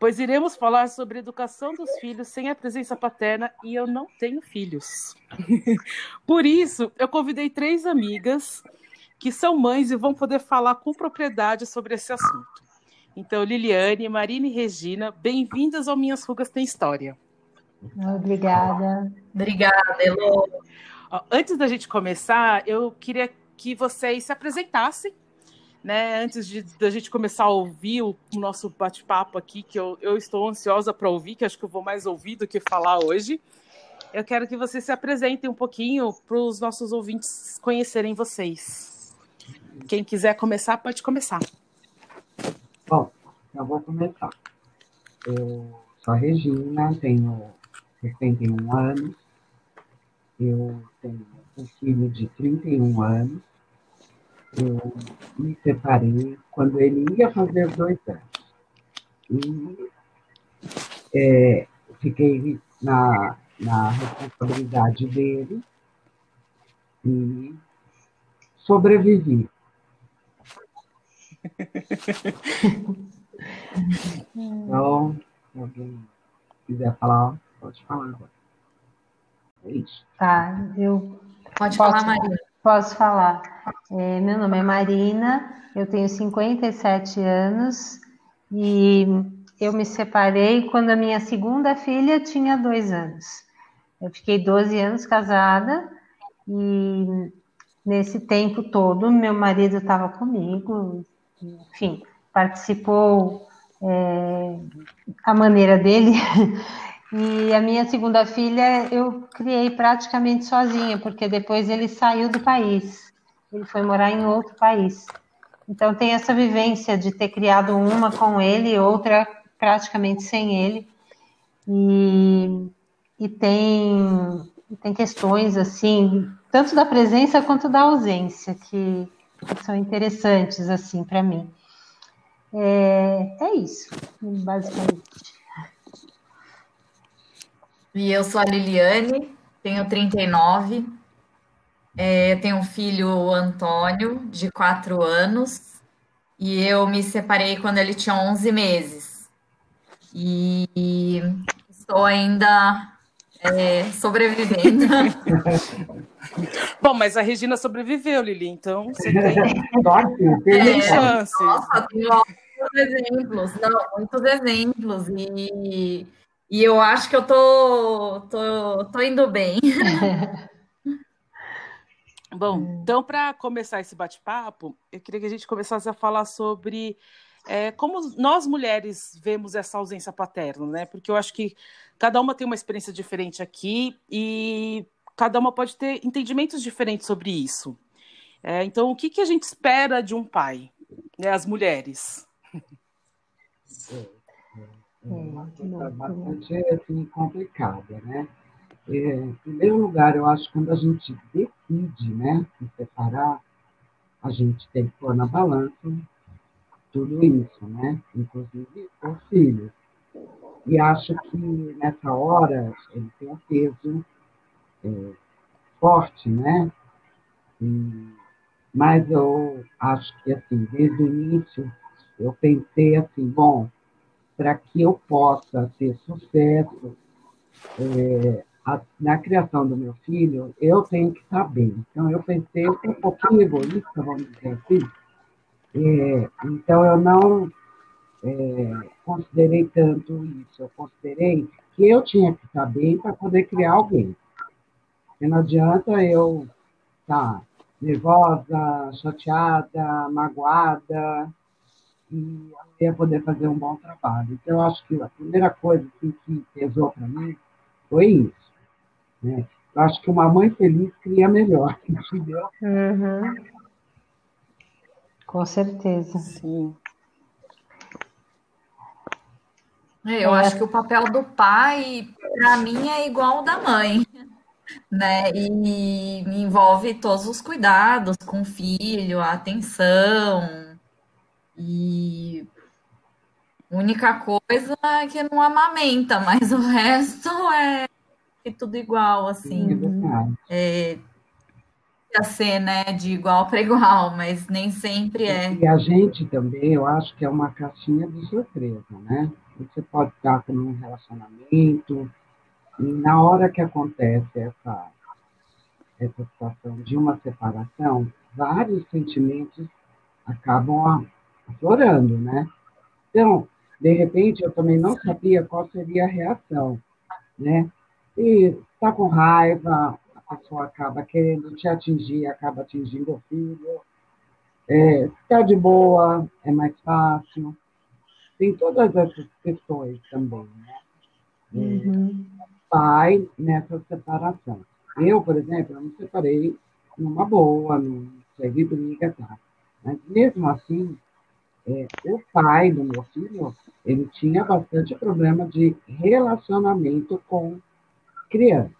pois iremos falar sobre a educação dos filhos sem a presença paterna e eu não tenho filhos. Por isso, eu convidei três amigas que são mães e vão poder falar com propriedade sobre esse assunto. Então, Liliane, Marina e Regina, bem-vindas ao Minhas Rugas Tem História. Obrigada. Obrigada, Elo. Antes da gente começar, eu queria que vocês se apresentassem né, antes de da gente começar a ouvir o, o nosso bate-papo aqui, que eu, eu estou ansiosa para ouvir, que acho que eu vou mais ouvir do que falar hoje, eu quero que vocês se apresentem um pouquinho para os nossos ouvintes conhecerem vocês. Quem quiser começar, pode começar. Bom, eu vou começar. Eu sou a Regina, tenho 61 anos, eu tenho um filho de 31 anos, eu me separei quando ele ia fazer dois anos. E é, fiquei na, na responsabilidade dele e sobrevivi. então, se alguém quiser falar, pode falar agora. É isso. Tá, eu. Pode falar, Maria. Posso falar. É, meu nome é Marina, eu tenho 57 anos e eu me separei quando a minha segunda filha tinha dois anos. Eu fiquei 12 anos casada e nesse tempo todo meu marido estava comigo, enfim, participou é, a maneira dele E a minha segunda filha eu criei praticamente sozinha, porque depois ele saiu do país. Ele foi morar em outro país. Então tem essa vivência de ter criado uma com ele, outra praticamente sem ele. E, e tem, tem questões assim, tanto da presença quanto da ausência, que, que são interessantes assim para mim. É, é isso, basicamente. E eu sou a Liliane, tenho 39, é, tenho um filho, Antônio, de 4 anos, e eu me separei quando ele tinha 11 meses. E estou ainda é, sobrevivendo. Bom, mas a Regina sobreviveu, Lili, então você tem, tem é, chances. Nossa, tenho muitos exemplos, não, muitos exemplos. E e eu acho que eu tô, tô, tô indo bem. Bom, então, para começar esse bate-papo, eu queria que a gente começasse a falar sobre é, como nós mulheres vemos essa ausência paterna, né? Porque eu acho que cada uma tem uma experiência diferente aqui e cada uma pode ter entendimentos diferentes sobre isso. É, então, o que, que a gente espera de um pai, né, as mulheres? É, bastante assim, complicada, né? É, em primeiro lugar, eu acho que quando a gente decide né, se separar, a gente tem que pôr na balança tudo isso, né? Inclusive os filhos. E acho que nessa hora ele tem um peso é, forte, né? E, mas eu acho que assim, desde o início eu pensei assim, bom, para que eu possa ter sucesso é, a, na criação do meu filho, eu tenho que estar bem. Então, eu pensei, um pouquinho egoísta, vamos dizer assim, é, então eu não é, considerei tanto isso, eu considerei que eu tinha que estar bem para poder criar alguém. Porque não adianta eu estar nervosa, chateada, magoada, e ia poder fazer um bom trabalho. Então, eu acho que a primeira coisa assim, que pesou para mim foi isso. Né? Eu acho que uma mãe feliz cria melhor, entendeu? Uhum. Com certeza. Sim. Eu é. acho que o papel do pai, para mim, é igual ao da mãe, né? E envolve todos os cuidados com o filho, a atenção. E a única coisa é que não amamenta, mas o resto é tudo igual, assim. É, é ser, né, de igual para igual, mas nem sempre é. E a gente também, eu acho que é uma caixinha de surpresa, né? Você pode estar com um relacionamento e na hora que acontece essa, essa situação de uma separação, vários sentimentos acabam aflorando, né? Então, de repente, eu também não sabia qual seria a reação, né? E está com raiva, a pessoa acaba querendo te atingir, acaba atingindo o filho. É, está de boa, é mais fácil. Tem todas essas questões também, né? Uhum. Pai nessa separação. Eu, por exemplo, eu me separei numa boa, não teve briga, tá? Mas mesmo assim, é, o pai do meu filho, ele tinha bastante problema de relacionamento com criança.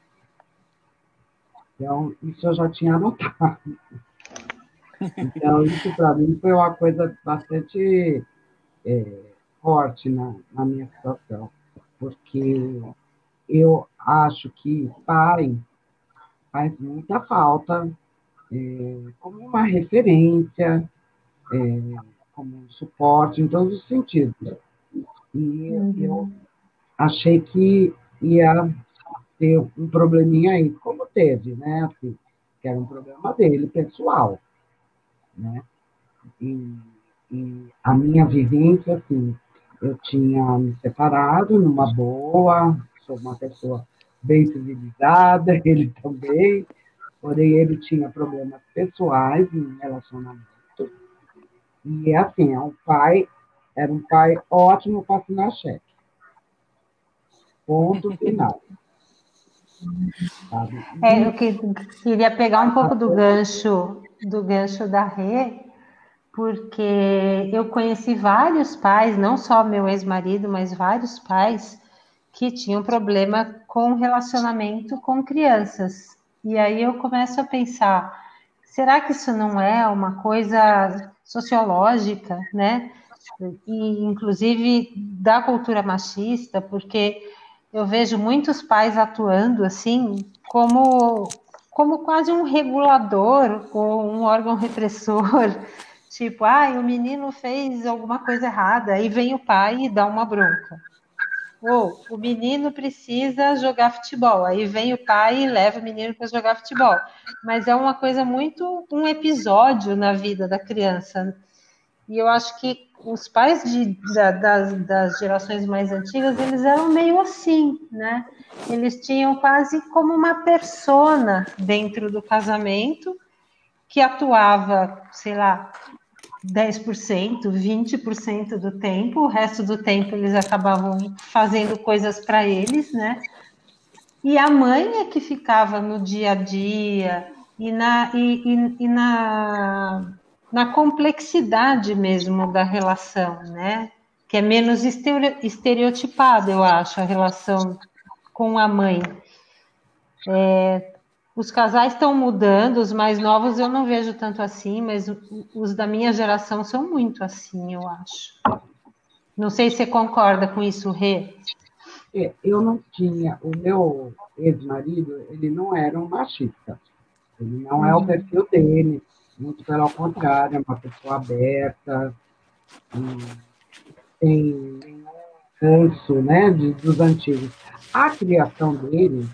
Então, isso eu já tinha anotado. Então, isso para mim foi uma coisa bastante é, forte na, na minha situação, porque eu acho que pai faz muita falta é, como uma referência, é, como suporte em todos os sentidos. E uhum. eu achei que ia ter um probleminha aí, como teve, né? Assim, que era um problema dele, pessoal. Né? E, e a minha vivência, assim, eu tinha me separado numa boa, sou uma pessoa bem civilizada, ele também, porém ele tinha problemas pessoais em relacionamento. E assim, é um pai, era um pai ótimo para assinar cheque. Ponto final. É, eu que, queria pegar um pouco do gancho do gancho da Rê, porque eu conheci vários pais, não só meu ex-marido, mas vários pais que tinham problema com relacionamento com crianças. E aí eu começo a pensar, será que isso não é uma coisa sociológica, né? E inclusive da cultura machista, porque eu vejo muitos pais atuando assim como como quase um regulador ou um órgão repressor, tipo, ah, o menino fez alguma coisa errada, aí vem o pai e dá uma bronca. Ou o menino precisa jogar futebol, aí vem o pai e leva o menino para jogar futebol. Mas é uma coisa muito um episódio na vida da criança. E eu acho que os pais de, da, das, das, gerações mais antigas, eles eram meio assim, né? Eles tinham quase como uma persona dentro do casamento que atuava, sei lá, 10%, 20% do tempo, o resto do tempo eles acabavam fazendo coisas para eles, né? E a mãe é que ficava no dia a dia e na, e, e, e na na complexidade mesmo da relação, né? Que é menos estereotipada, eu acho, a relação com a mãe. É, os casais estão mudando, os mais novos eu não vejo tanto assim, mas os da minha geração são muito assim, eu acho. Não sei se você concorda com isso, Rê. É, eu não tinha, o meu ex-marido, ele não era um machista. Ele não é o uhum. perfil dele. Muito pelo contrário, é uma pessoa aberta, tem ranço né, de, dos antigos. A criação dele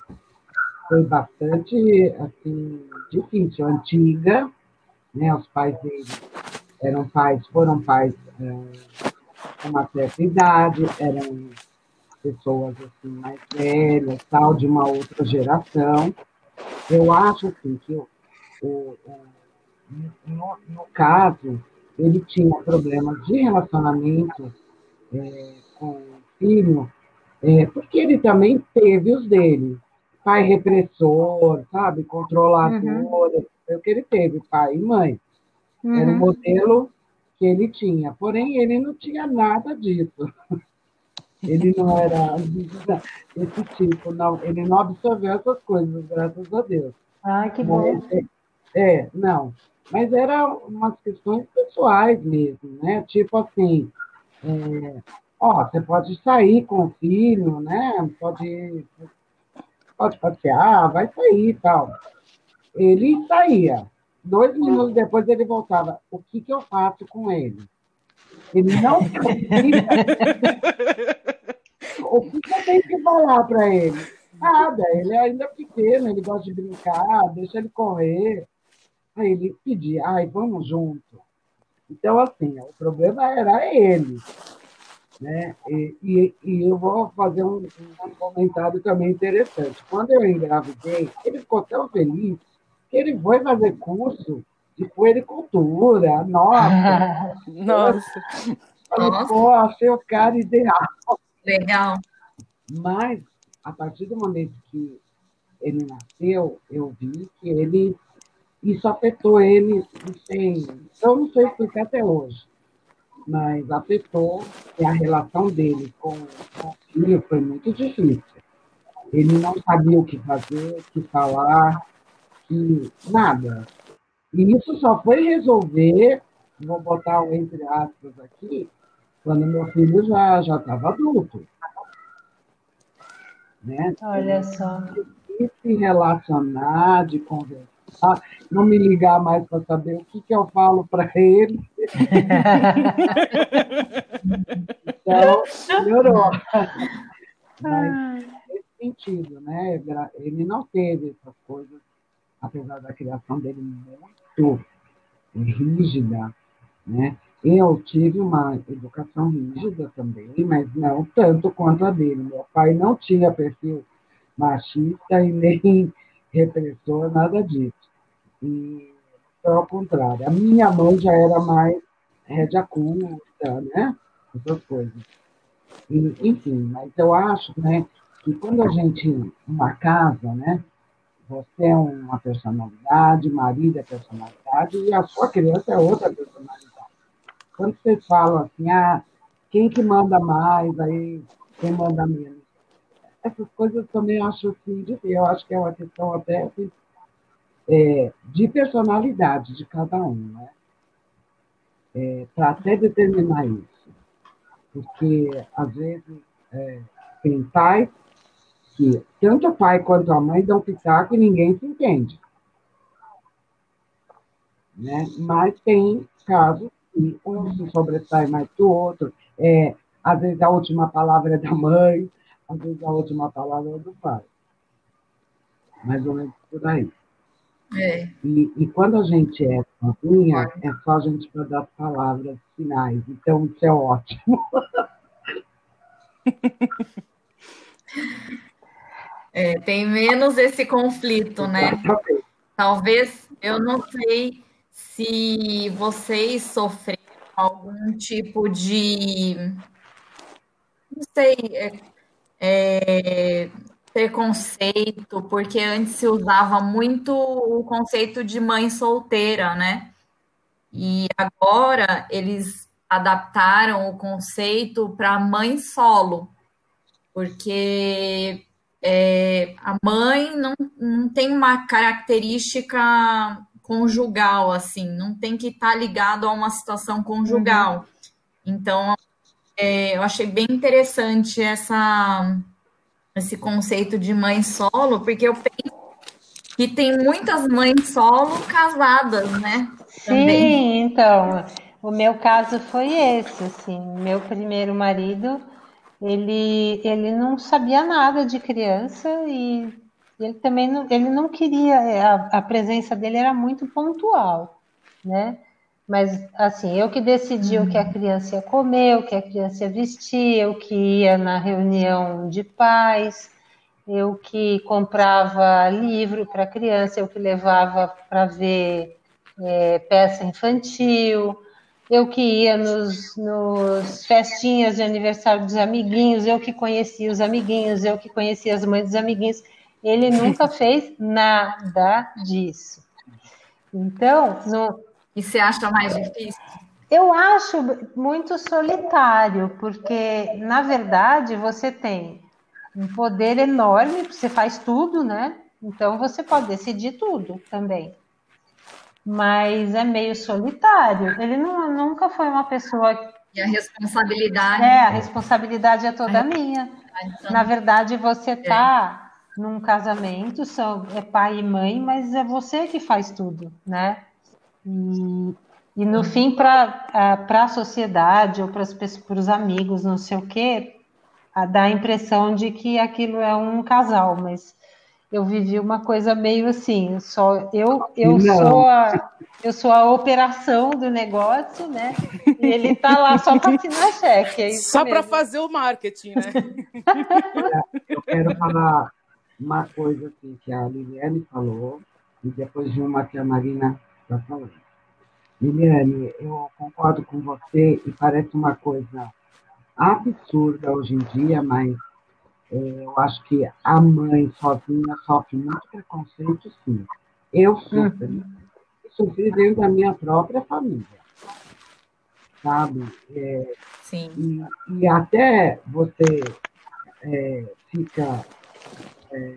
foi bastante assim, difícil, antiga, né? Os pais dele eram pais, foram pais é, com uma certa idade, eram pessoas assim mais velhas, tal, de uma outra geração. Eu acho assim que o, o, no, no caso, ele tinha problemas de relacionamento é, com o filho, é, porque ele também teve os dele. Pai repressor, sabe? Controlador. Uhum. Foi o que ele teve, pai e mãe. Uhum. Era o modelo que ele tinha. Porém, ele não tinha nada disso. Ele não era esse tipo, não. Ele não absorveu essas coisas, graças a Deus. Ah, que bom. É, é, não. Mas eram umas questões pessoais mesmo, né? Tipo assim, é, ó, você pode sair com o filho, né? Pode, pode passear, vai sair e tal. Ele saía. Dois minutos depois ele voltava. O que, que eu faço com ele? Ele não O que eu tenho que falar para ele? Nada, ele é ainda pequeno, ele gosta de brincar, deixa ele correr. Aí ele pedia, ai, vamos junto. Então, assim, o problema era ele. Né? E, e, e eu vou fazer um, um, comentário também interessante. Quando eu engravidei, ele ficou tão feliz que ele foi fazer curso de puericultura. Nossa! Nossa! Falei, pô, achei o cara ideal. Legal. Mas, a partir do momento que ele nasceu, eu vi que ele. Isso afetou ele, sem. Eu não sei explicar até hoje, mas afetou e a relação dele com, com o filho foi muito difícil. Ele não sabia o que fazer, o que falar, que nada. E isso só foi resolver, vou botar um entre aspas aqui, quando meu filho já já estava adulto. Né? Olha só. De se relacionar, de conversar, não me ligar mais para saber o que, que eu falo para ele. então, melhorou. Mas nesse sentido, né? Ele não teve essas coisas, apesar da criação dele muito rígida, né? Eu tive uma educação rígida também, mas não tanto quanto a dele. Meu pai não tinha perfil machista e nem repressor, nada disso. E ao contrário. A minha mãe já era mais rédea curta, né? Essas coisas. E, enfim, mas eu acho né, que quando a gente, uma casa, né? Você é uma personalidade, marido é personalidade, e a sua criança é outra personalidade. Quando vocês falam assim, ah, quem que manda mais, aí quem manda menos. Essas coisas também acho assim, eu acho que é uma questão até é, de personalidade de cada um, né? É, Para até determinar isso. Porque, às vezes, é, tem pais que tanto o pai quanto a mãe dão pitaco e ninguém se entende. Né? Mas tem casos e um se sobressai mais que o outro. É, às vezes a última palavra é da mãe, às vezes a última palavra é do pai. Mais ou menos por aí. É. E, e, quando a gente é sozinha, é só a gente dar as palavras finais. Então, isso é ótimo. É, tem menos esse conflito, né? Talvez, eu não sei se vocês sofreram algum tipo de, não sei, é, é, preconceito, porque antes se usava muito o conceito de mãe solteira, né? E agora eles adaptaram o conceito para mãe solo, porque é, a mãe não, não tem uma característica conjugal, assim, não tem que estar tá ligado a uma situação conjugal. Uhum. Então, é, eu achei bem interessante essa, esse conceito de mãe solo, porque eu penso que tem muitas mães solo casadas, né? Sim, então, o meu caso foi esse, assim, meu primeiro marido, ele, ele não sabia nada de criança e ele também não, ele não queria, a, a presença dele era muito pontual, né? Mas, assim, eu que decidi o que a criança ia comer, o que a criança ia vestir, eu que ia na reunião de pais, eu que comprava livro para a criança, eu que levava para ver é, peça infantil, eu que ia nos, nos festinhas de aniversário dos amiguinhos, eu que conhecia os amiguinhos, eu que conhecia as mães dos amiguinhos. Ele nunca fez nada disso. Então, no... E você acha mais difícil? Eu acho muito solitário, porque na verdade você tem um poder enorme, você faz tudo, né? Então você pode decidir tudo também. Mas é meio solitário. Ele não, nunca foi uma pessoa. E a responsabilidade. É, a responsabilidade é toda minha. Na verdade, você está é. num casamento, são, é pai e mãe, mas é você que faz tudo, né? E, e no fim, para a sociedade ou para os amigos, não sei o quê, dá a impressão de que aquilo é um casal, mas eu vivi uma coisa meio assim, só eu eu sou a eu sou a operação do negócio, né? E ele tá lá só para assinar cheque. É só para fazer o marketing, né? eu quero falar uma coisa assim que a Liliane falou e depois de uma que a Marina está falando. Liliane, eu concordo com você e parece uma coisa absurda hoje em dia, mas é, eu acho que a mãe sozinha sofre muito preconceito, sim. Eu sofri. Uhum. Sofri dentro da minha própria família. Sabe? É, sim. E, e, até você é, fica é,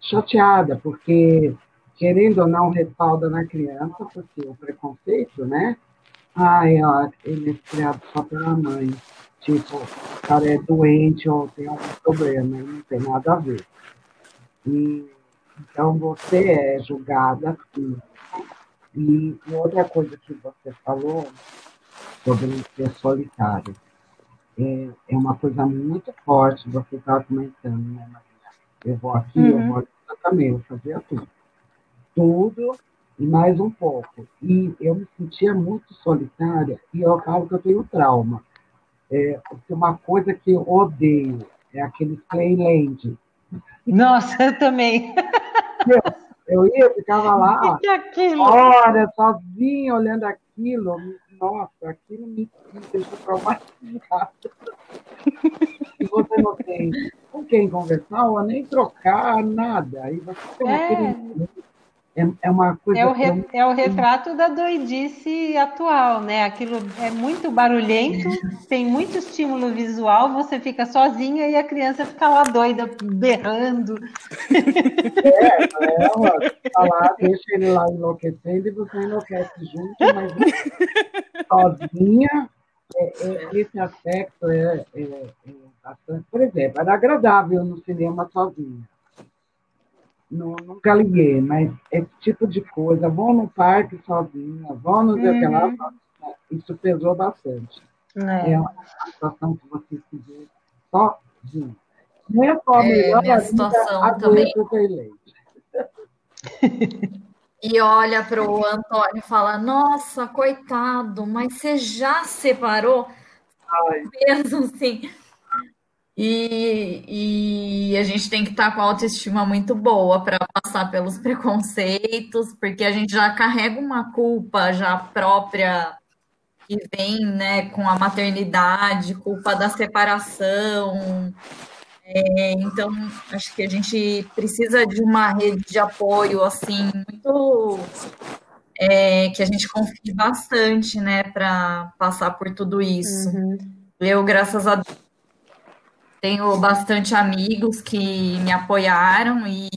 chateada, porque querendo ou não, respalda na criança, porque o preconceito, né? Ah, ele é criado só pela mãe. Tipo, o cara é doente ou tem algum problema, não tem nada a ver. E, então, você é julgada assim. E outra coisa que você falou sobre ser solitário. É, é uma coisa muito forte, você estava comentando, né, Maria? Eu vou aqui, uhum. eu vou aqui, eu também, eu fazia tudo tudo e mais um pouco. E eu me sentia muito solitária e eu falo que eu tenho trauma. É, uma coisa que eu odeio é aquele Playland. Nossa, eu também. Eu, eu ia, ficava lá, que hora, sozinha, olhando aquilo. Nossa, aquilo me, me deixou traumatizada. E você não tem com quem conversar ou nem trocar nada. Aí você tem é. aquele é, é uma coisa. É o, re, é o retrato da doidice atual, né? Aquilo é muito barulhento, tem muito estímulo visual, você fica sozinha e a criança fica lá doida, berrando. É, ela tá lá, deixa ele lá enlouquecendo e você enlouquece junto, mas sozinha, é, é, esse aspecto é, é, é bastante. Por exemplo, era agradável no cinema sozinha não, nunca liguei, mas esse tipo de coisa, vão no parque sozinha, vão no uhum. que lá, isso pesou bastante. É, é uma situação que você se vê sozinho. Não é só a é, melhor minha situação a também. E olha para o Antônio e fala: Nossa, coitado, mas você já separou? Ai. Mesmo assim. E, e, a gente tem que estar com a autoestima muito boa para passar pelos preconceitos, porque a gente já carrega uma culpa já própria que vem né, com a maternidade, culpa da separação. É, então, acho que a gente precisa de uma rede de apoio assim muito é, que a gente confie bastante, né, para passar por tudo isso. Uhum. Eu, graças a Deus, tenho bastante amigos que me apoiaram e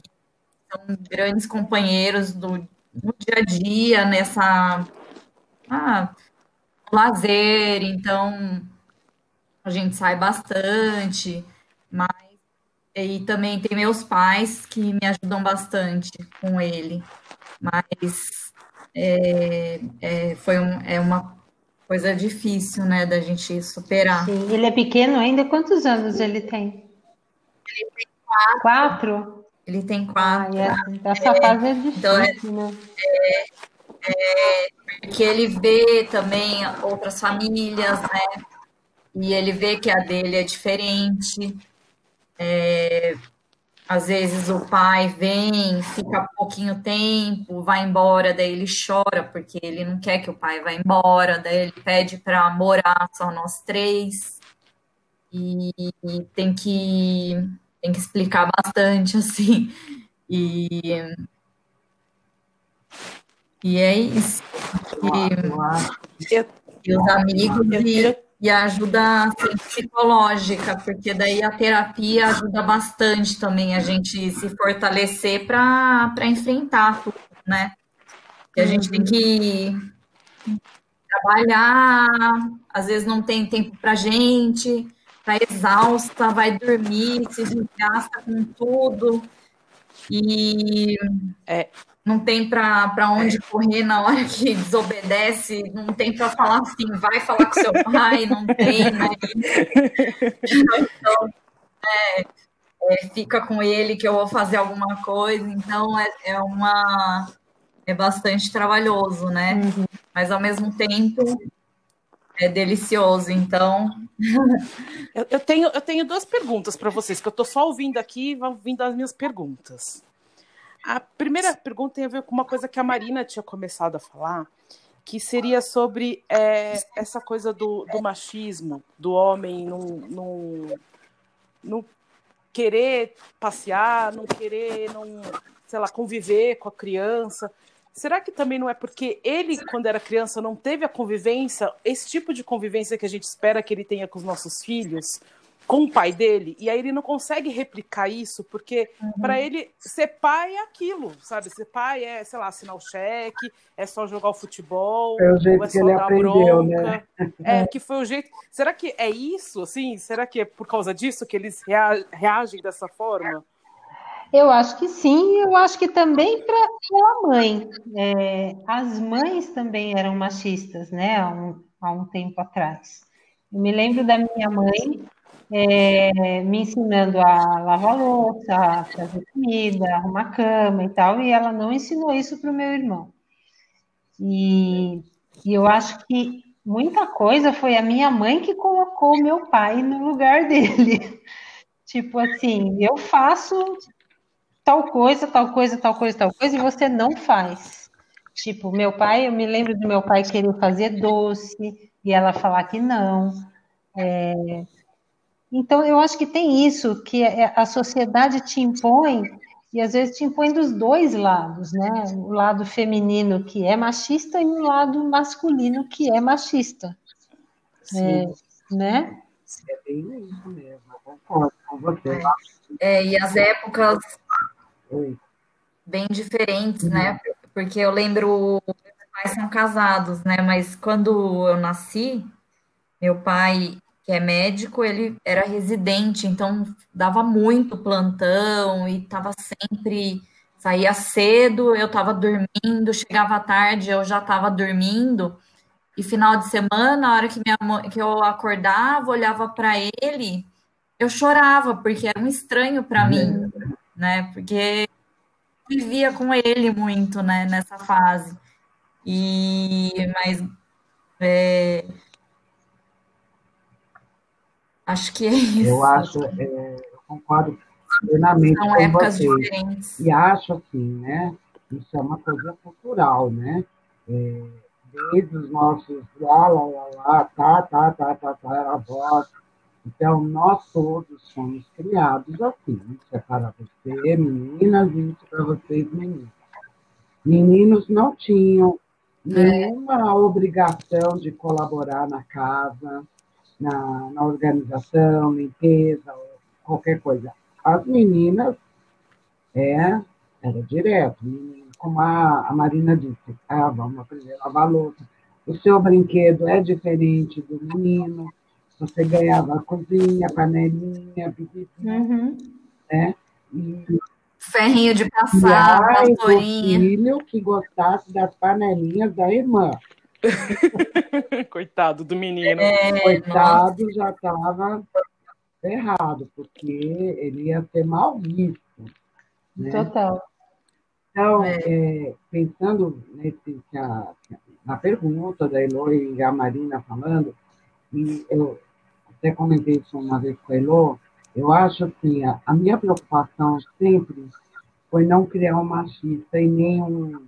são grandes companheiros do, no dia a dia, nessa ah, lazer, então a gente sai bastante, mas e também tem meus pais que me ajudam bastante com ele, mas é, é, foi um, é uma coisa difícil, né, da gente superar. Sim, ele é pequeno ainda? Quantos anos ele tem? Ele tem quatro. Quatro? Ele tem quatro. Ah, é, essa é, fase é difícil, então, é, né? É, é, porque ele vê também outras famílias, né? E ele vê que a dele é diferente. É, às vezes o pai vem, fica pouquinho tempo, vai embora, daí ele chora porque ele não quer que o pai vá embora, daí ele pede para morar só nós três. E, e tem que tem que explicar bastante assim. E E é isso. E, e os amigos e, e a ajuda assim, psicológica, porque daí a terapia ajuda bastante também a gente se fortalecer para enfrentar tudo, né? E a gente tem que trabalhar, às vezes não tem tempo para gente, tá exausta, vai dormir, se desgasta com tudo e é, não tem para onde correr na hora que desobedece, não tem para falar assim, vai falar com seu pai, não tem, né? Então, é, é, fica com ele que eu vou fazer alguma coisa, então é, é uma é bastante trabalhoso, né? Uhum. Mas ao mesmo tempo é delicioso, então. eu, eu, tenho, eu tenho duas perguntas para vocês, que eu estou só ouvindo aqui e ouvindo as minhas perguntas. A primeira pergunta tem a ver com uma coisa que a Marina tinha começado a falar, que seria sobre é, essa coisa do, do, machismo, do homem não querer passear, não querer, não, sei lá, conviver com a criança. Será que também não é porque ele, quando era criança, não teve a convivência, esse tipo de convivência que a gente espera que ele tenha com os nossos filhos, com o pai dele, e aí ele não consegue replicar isso, porque uhum. para ele ser pai é aquilo, sabe? Ser pai é, sei lá, assinar o cheque, é só jogar o futebol, é o jeito é que ele aprendeu, bronca. Né? É, que foi o jeito. Será que é isso, assim? Será que é por causa disso que eles reagem dessa forma? Eu acho que sim, eu acho que também para a mãe. É, as mães também eram machistas, né, há um, há um tempo atrás. Eu me lembro da minha mãe é, me ensinando a lavar louça, a fazer comida, arrumar cama e tal, e ela não ensinou isso para o meu irmão. E, e eu acho que muita coisa foi a minha mãe que colocou meu pai no lugar dele. tipo assim, eu faço tal coisa, tal coisa, tal coisa, tal coisa, e você não faz. Tipo, meu pai, eu me lembro do meu pai querer fazer doce e ela falar que não. É... Então, eu acho que tem isso, que é, a sociedade te impõe, e às vezes te impõe dos dois lados, né? O lado feminino que é machista e o lado masculino que é machista. Sim. É, né? É bem isso mesmo, concordo com você. É, e as épocas bem diferentes, né? Uhum. Porque eu lembro, meus pais são casados, né? Mas quando eu nasci, meu pai, que é médico, ele era residente, então dava muito plantão e estava sempre saía cedo, eu estava dormindo, chegava tarde, eu já estava dormindo. E final de semana, a hora que, minha mãe, que eu acordava, olhava para ele, eu chorava, porque era um estranho para mim. Né? Porque vivia com ele muito, né, nessa fase. E mas é, acho que é isso. Eu acho, é, eu concordo plenamente São com você. Diferentes. E acho assim, né? Isso é uma coisa cultural, né? É, desde os nossos lá, lá, lá, lá, tá, tá, tá, tá, tá, avós, então, nós todos somos criados assim. Isso é para você, meninas, e isso para vocês, meninos. Meninos não tinham nenhuma é. obrigação de colaborar na casa, na, na organização, limpeza, qualquer coisa. As meninas, é, era direto. Como a, a Marina disse, ah, vamos aprender a lavar louça. O seu brinquedo é diferente do menino você ganhava a cozinha, panelinha, pipipi, uhum. né? E, Ferrinho de passar, e vassourinha. filho que gostasse das panelinhas da irmã. Coitado do menino. É, Coitado nossa. já estava errado, porque ele ia ser mal visto. Né? Total. Então, é. É, pensando nesse, na pergunta da Eloy e a Marina falando, e eu, até comentei isso uma vez com a Elô, eu acho assim, a, a minha preocupação sempre foi não criar um machista e nem um,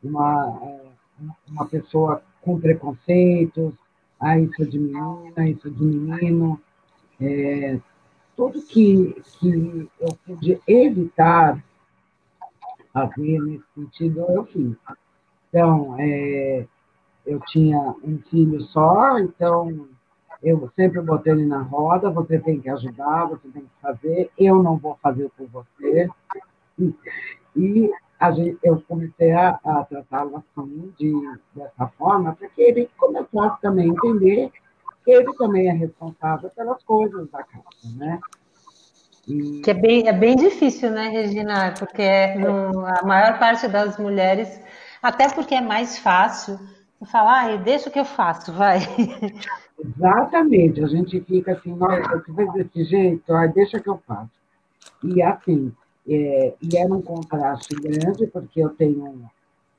uma, uma pessoa com preconceitos, ah, isso é de menina, isso é de menino. É, tudo que, que eu pude evitar fazer nesse sentido, eu fiz. Então, é, eu tinha um filho só, então eu sempre botei ele na roda, você tem que ajudar, você tem que fazer, eu não vou fazer por você. E gente, eu comecei a, a tratá-lo assim, de, dessa forma, para que ele começasse também a entender que ele também é responsável pelas coisas da casa, né? Que é bem, é bem difícil, né, Regina? Porque no, a maior parte das mulheres, até porque é mais fácil, falar, ah, deixa que eu faço, vai. Exatamente, a gente fica assim, nossa, você fez desse jeito, ah, deixa que eu faço. E assim, é, e era um contraste grande, porque eu tenho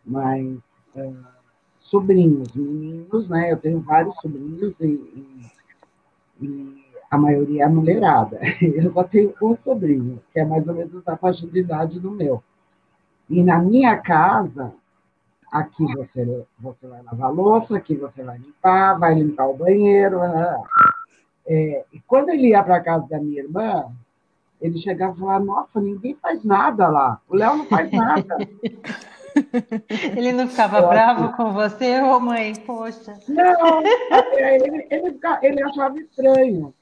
mais uh, sobrinhos, meninos, né? Eu tenho vários sobrinhos e, e, e, a maioria é mulherada. Eu só tenho um sobrinho, que é mais ou menos a faixa de idade do meu. E na minha casa, aqui você, você vai lavar louça, aqui você vai limpar, vai limpar o banheiro. Né? É, e quando ele ia para a casa da minha irmã, ele chegava e falava, nossa, ninguém faz nada lá. O Léo não faz nada. Ele não ficava bravo com você, ô mãe? Poxa. Não, ele, ele, ele achava estranho.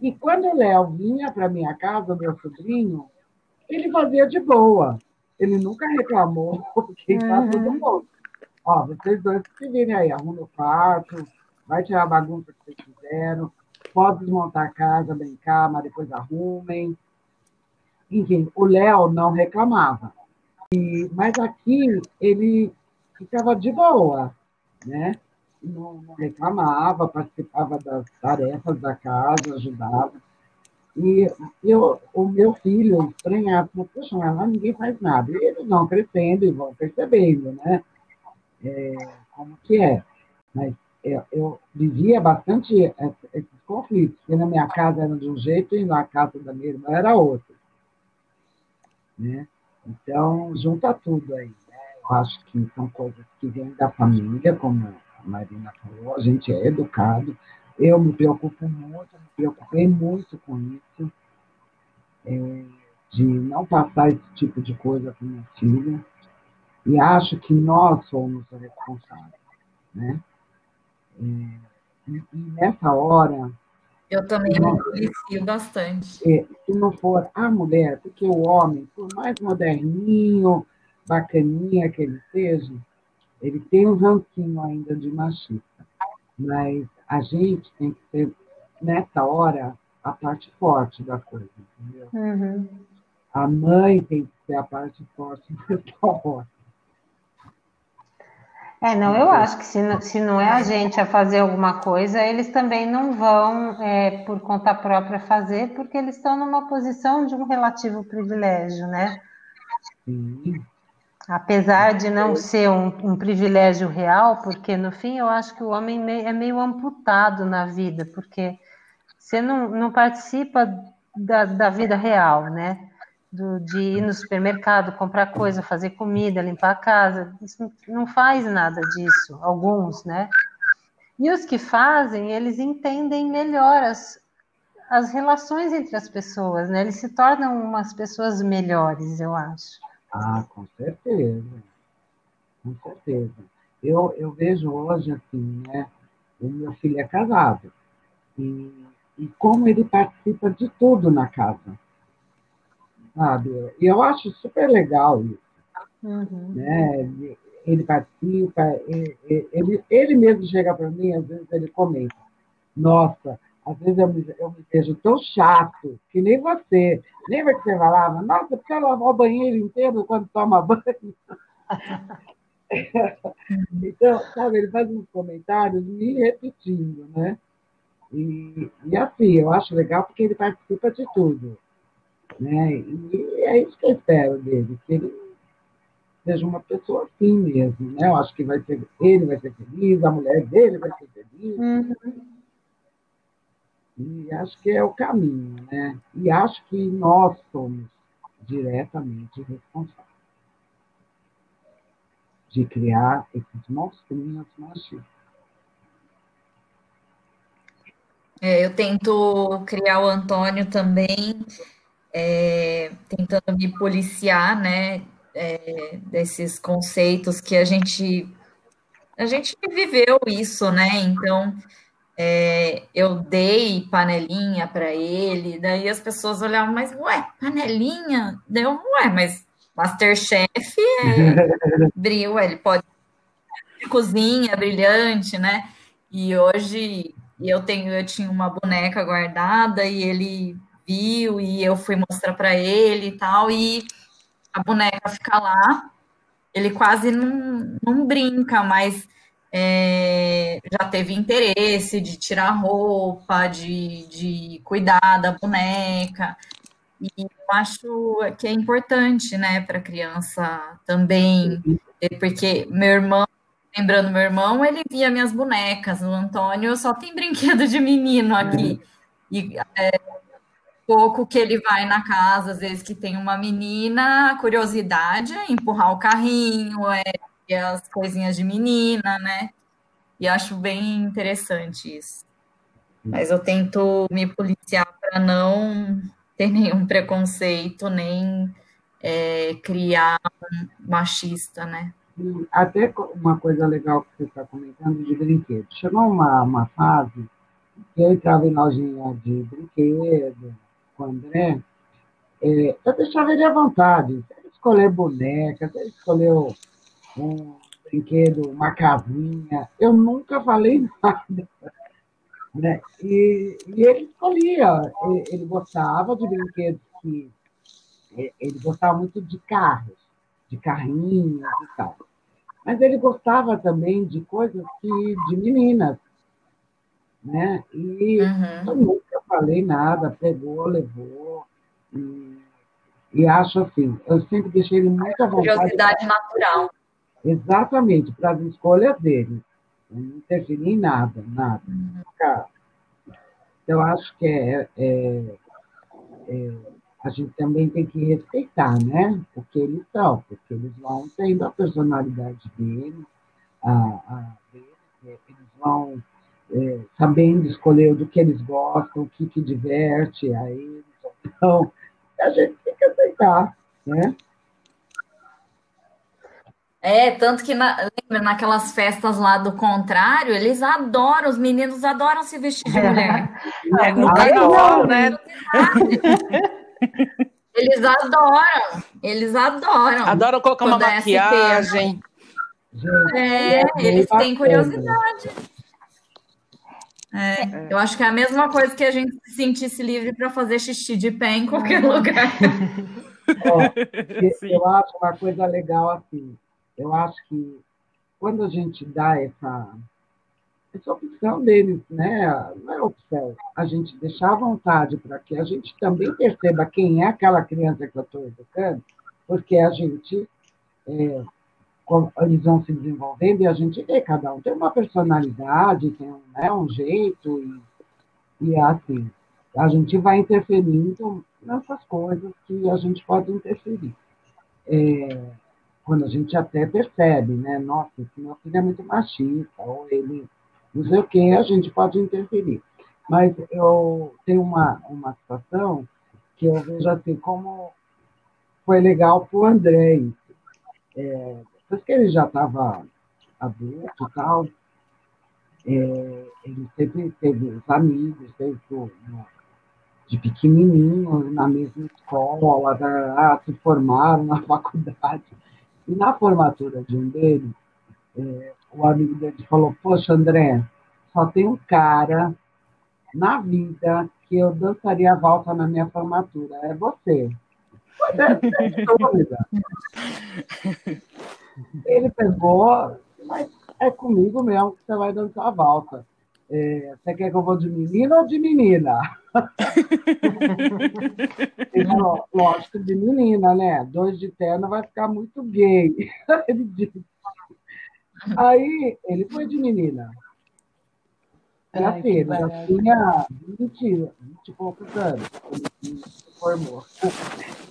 E quando o Léo vinha para minha casa, meu sobrinho, ele fazia de boa. Ele nunca reclamou, porque está uhum. tudo bom. Ó, vocês dois se virem aí, arruma o quarto, vai tirar a bagunça que vocês fizeram, pode desmontar a casa, brincar, mas depois arrumem. Enfim, o Léo não reclamava. E, mas aqui ele ficava de boa, né? Não, não reclamava, participava das tarefas da casa, ajudava. E eu, o meu filho estranhava, poxa, mas lá ninguém faz nada. E eles vão crescendo e vão percebendo, né? É, como que é. Mas eu, eu vivia bastante esses conflitos, porque na minha casa era de um jeito e na casa da minha irmã era outro. Né? Então, junta tudo aí. Né? Eu acho que são coisas que vêm da família, como a Marina falou, a gente é educado. Eu me preocupo muito, me preocupei muito com isso, é, de não passar esse tipo de coisa para minha filha. E acho que nós somos responsáveis. Né? É, e, e nessa hora. Eu também me policio bastante. É, se não for a mulher, porque o homem, por mais moderninho, bacaninha que ele seja, ele tem um rancinho ainda de machista. Mas a gente tem que ser, nessa hora, a parte forte da coisa, entendeu? Uhum. A mãe tem que ser a parte forte nessa hora. É, não, eu acho que se não, se não é a gente a fazer alguma coisa, eles também não vão, é, por conta própria, fazer, porque eles estão numa posição de um relativo privilégio, né? Sim. Apesar de não ser um, um, privilégio real, porque no fim eu acho que o homem é meio amputado na vida, porque você não, não participa da, da vida real, né? do, de ir no supermercado, comprar coisa, fazer comida, limpar a casa. Isso não faz nada disso, alguns, né? E os que fazem, eles entendem melhor as, as relações entre as pessoas, né? Eles se tornam umas pessoas melhores, eu acho. Ah, com certeza. Com certeza. Eu, eu vejo hoje, assim, né? O meu filho é casado. E, e como ele participa de tudo na casa sabe? E eu acho super legal isso. Uhum. Né? Ele participa, ele, ele, ele mesmo chega para mim, às vezes ele comenta. Nossa, às vezes eu me, eu me vejo tão chato, que nem você. Lembra que você falava, nossa, precisa lavar o banheiro inteiro quando toma banho? então, sabe, ele faz uns comentários me repetindo, né? E, e assim, eu acho legal porque ele participa de tudo. Né? E é isso que eu espero dele, que ele seja uma pessoa assim mesmo. Né? Eu acho que vai ser, ele vai ser feliz, a mulher dele vai ser feliz. Uhum. E acho que é o caminho, né? E acho que nós somos diretamente responsáveis de criar esses monstrinhos machistas. É, eu tento criar o Antônio também é, tentando me policiar, né? é, desses conceitos que a gente a gente viveu isso, né? Então é, eu dei panelinha para ele, daí as pessoas olhavam, mas ué, panelinha? Deu, ué, mas Masterchef é brilho, ele pode cozinha brilhante, né? E hoje eu tenho, eu tinha uma boneca guardada e ele viu e eu fui mostrar para ele e tal, e a boneca fica lá, ele quase não, não brinca, mas é, já teve interesse de tirar roupa, de, de cuidar da boneca. E eu acho que é importante, né, para a criança também, porque meu irmão, lembrando meu irmão, ele via minhas bonecas, o Antônio só tem brinquedo de menino aqui. E é, pouco que ele vai na casa, às vezes que tem uma menina, a curiosidade é empurrar o carrinho, é as coisinhas de menina, né? E acho bem interessante isso. Mas eu tento me policiar para não ter nenhum preconceito, nem é, criar um machista, né? Até uma coisa legal que você está comentando de brinquedo. Chegou uma, uma fase que eu entrava em lojinha de brinquedo com o André, é, eu deixava ele à vontade. Ele escolheu boneca, ele escolheu um brinquedo, uma casinha. Eu nunca falei nada. Né? E, e ele escolhia. Ele, ele gostava de brinquedos que. Ele gostava muito de carros, de carrinhos e tal. Mas ele gostava também de coisas que, de meninas. Né? E uhum. eu nunca falei nada, pegou, levou. E, e acho assim, eu sempre deixei ele muito à vontade. Curiosidade natural. Exatamente, para as escolhas dele. Eu não interferi em nada, nada. Eu acho que é, é, é, a gente também tem que respeitar né, o que eles são, porque eles vão tendo a personalidade deles, a, a deles, né, eles vão é, sabendo escolher do que eles gostam, o que, que diverte a eles. Então, a gente tem que aceitar, né? É, tanto que na, lembra, naquelas festas lá do contrário, eles adoram, os meninos adoram se vestir de mulher. É, no carnaval, né? Eles adoram, eles adoram. Adoram colocar uma é maquiagem. É, é, eles têm curiosidade. É, eu acho que é a mesma coisa que a gente se sentisse livre para fazer xixi de pé em qualquer lugar. Ó, eu acho uma coisa legal assim. Eu acho que quando a gente dá essa, essa opção deles, né? Não é opção, a gente deixar à vontade para que a gente também perceba quem é aquela criança que eu estou educando, porque a gente, é, eles vão se desenvolvendo e a gente vê, cada um tem uma personalidade, tem um, né, um jeito, e, e é assim, a gente vai interferindo nessas coisas que a gente pode interferir. É, quando a gente até percebe, né? Nossa, esse meu filho é muito machista, ou ele não sei o que, a gente pode interferir. Mas eu tenho uma, uma situação que eu vejo assim, como foi legal para o André. É, depois que ele já estava adulto e tal, é, ele sempre teve os amigos, desde de pequenininho, na mesma escola, se formaram na faculdade. E na formatura de um deles, é, o amigo dele falou: Poxa, André, só tem um cara na vida que eu dançaria a volta na minha formatura. É você. É, dúvida. Ele pegou, mas é comigo mesmo que você vai dançar a volta. É, você quer que eu vou de menino ou de menina? Ele falou, lógico, de menina, né? Dois de terno vai ficar muito gay. Ele disse. Aí ele foi de menina. Era Ai, filho, já tinha 20, 20 e poucos anos. Ele se formou.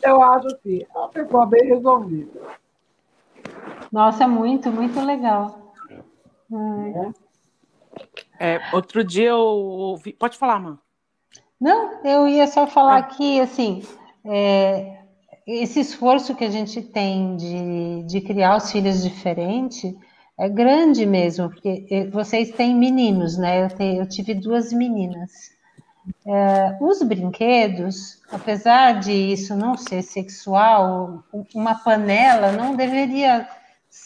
Eu acho assim, é uma pessoa bem resolvida. Nossa, muito, muito legal. É, outro dia eu ouvi. Pode falar, mãe. Não, eu ia só falar ah. que, assim, é, esse esforço que a gente tem de, de criar os filhos diferentes é grande mesmo, porque eh, vocês têm meninos, né? Eu, te, eu tive duas meninas. É, os brinquedos, apesar de isso não ser sexual, uma panela não deveria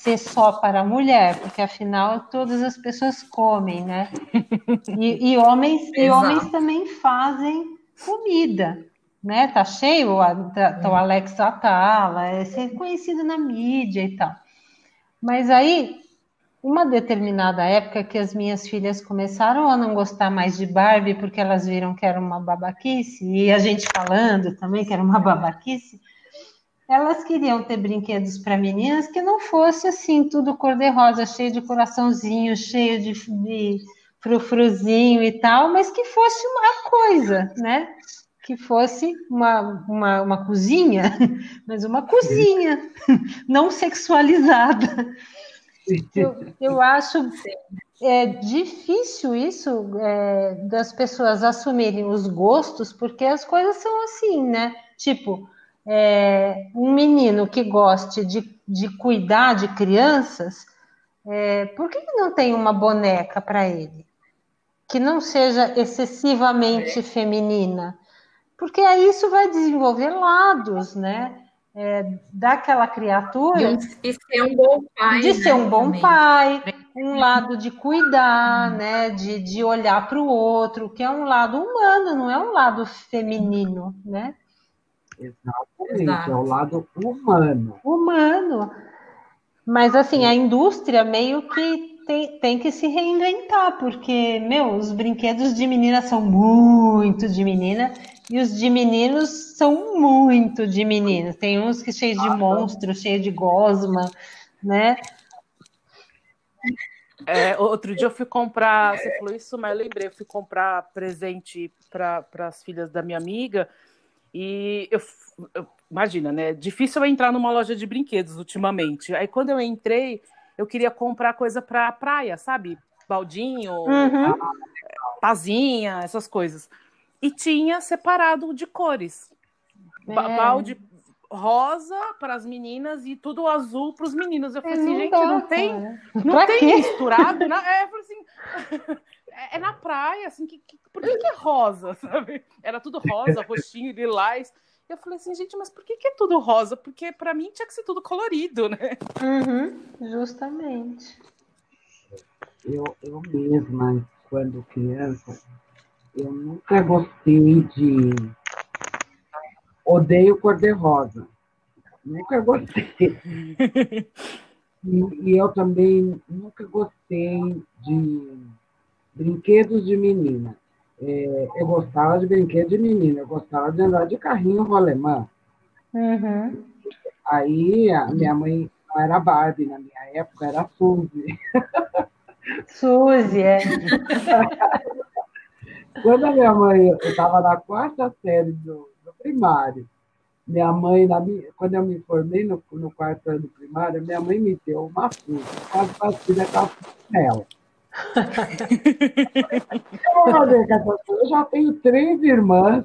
ser só para a mulher, porque afinal todas as pessoas comem, né? E, e homens, e homens também fazem comida, né? Tá cheio, tá, tá o Alex Atala, é conhecido na mídia e tal. Mas aí uma determinada época que as minhas filhas começaram a não gostar mais de Barbie porque elas viram que era uma babaquice, e a gente falando também que era uma babaquice, elas queriam ter brinquedos para meninas que não fosse assim, tudo cor-de-rosa, cheio de coraçãozinho, cheio de, de frufruzinho e tal, mas que fosse uma coisa, né? Que fosse uma, uma, uma cozinha, mas uma cozinha, não sexualizada. Eu, eu acho é, difícil isso é, das pessoas assumirem os gostos, porque as coisas são assim, né? Tipo, é, um menino que goste de, de cuidar de crianças, é, por que não tem uma boneca para ele? Que não seja excessivamente feminina? Porque aí isso vai desenvolver lados, né? é, daquela criatura. De ser um bom pai. De né, ser um bom pai, um lado de cuidar, né? De, de olhar para o outro, que é um lado humano, não é um lado feminino, né? Exatamente, Exato. é o lado humano. Humano. Mas assim, a indústria meio que tem, tem que se reinventar, porque, meu, os brinquedos de menina são muito de menina e os de meninos são muito de meninos. Tem uns que cheios de monstros, cheio de gosma, né? É, outro dia eu fui comprar, você falou isso, mas eu lembrei, eu fui comprar presente para as filhas da minha amiga e eu, eu, imagina, né? Difícil eu entrar numa loja de brinquedos ultimamente. Aí quando eu entrei, eu queria comprar coisa para praia, sabe? Baldinho, uhum. pazinha, essas coisas e tinha separado de cores. É. Balde rosa para as meninas e tudo azul para os meninos. Eu falei é, assim, gente, não tem, não tem quê? misturado? É, eu falei assim, é, é, na praia, assim, que, que, por que, que, é rosa, sabe? Era tudo rosa, roxinho, lilás. Eu falei assim, gente, mas por que, que é tudo rosa? Porque para mim tinha que ser tudo colorido, né? Uhum, justamente. Eu, eu mesma, quando criança, eu nunca gostei de. Odeio cor-de-rosa. Nunca gostei. e, e eu também nunca gostei de brinquedos de menina. É, eu gostava de brinquedos de menina, eu gostava de andar de carrinho rolemã. Uhum. Aí a minha mãe não era Barbie, na minha época era Suzy. Suzy, é. Quando a minha mãe, eu estava na quarta série do, do primário, minha mãe, na minha, quando eu me formei no, no quarto ano do primário, minha mãe me deu uma fruta, quase parecida com a nela. Eu já tenho três irmãs.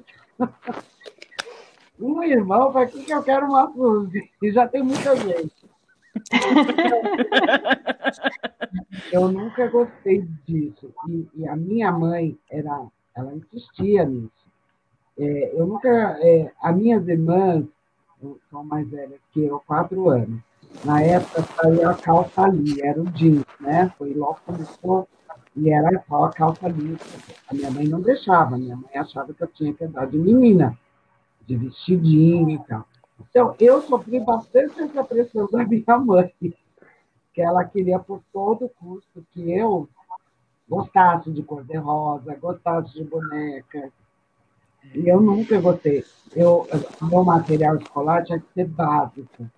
Um irmão, para que, eu quero uma fruta? E já tem muita gente. eu nunca gostei disso. E, e, a minha mãe era ela insistia nisso. É, eu nunca. É, as minhas irmãs são mais velhas que eu, quatro anos. Na época saiu a calça ali, era o jeans, né? Foi logo começou e era só a calça ali. A minha mãe não deixava, minha mãe achava que eu tinha que andar de menina, de vestidinho e tal. Então, eu sofri bastante essa pressão da minha mãe, que ela queria por todo custo que eu gostasse de cor-de-rosa, gostasse de boneca. E eu nunca gostei. Eu, meu material escolar tinha que ser básico.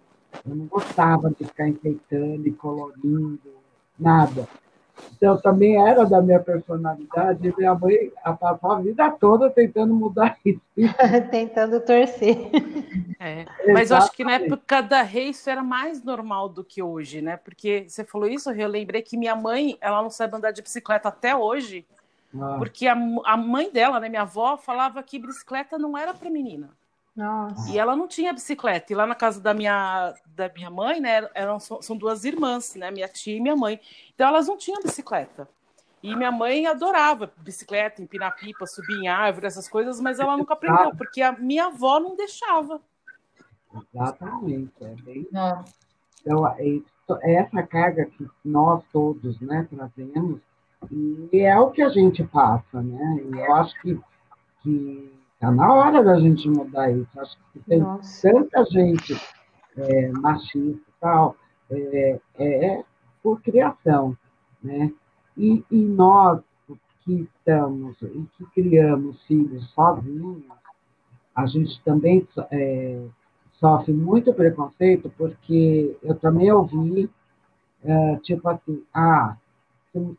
Eu não gostava de ficar enfeitando e colorindo, nada. Então, também era da minha personalidade, e minha mãe passou a vida toda tentando mudar isso. tentando torcer. É. Mas eu acho que na época da Rei isso era mais normal do que hoje, né? Porque você falou isso, eu lembrei que minha mãe, ela não sabe andar de bicicleta até hoje, ah. porque a, a mãe dela, né, minha avó, falava que bicicleta não era para menina. Nossa. E ela não tinha bicicleta. E lá na casa da minha, da minha mãe, né, eram, são duas irmãs, né, minha tia e minha mãe. Então elas não tinham bicicleta. E minha mãe adorava bicicleta, empinar pipa, subir em árvore, essas coisas, mas ela nunca aprendeu, porque a minha avó não deixava. Exatamente. É bem... Então, é, é essa carga que nós todos né, trazemos, e é o que a gente passa, né? E eu acho que, que Está na hora da gente mudar isso. Acho que tem Nossa. tanta gente é, machista e tal, é, é, por criação. Né? E, e nós que estamos e que criamos filhos sozinhos, a gente também é, sofre muito preconceito, porque eu também ouvi, é, tipo assim, ah,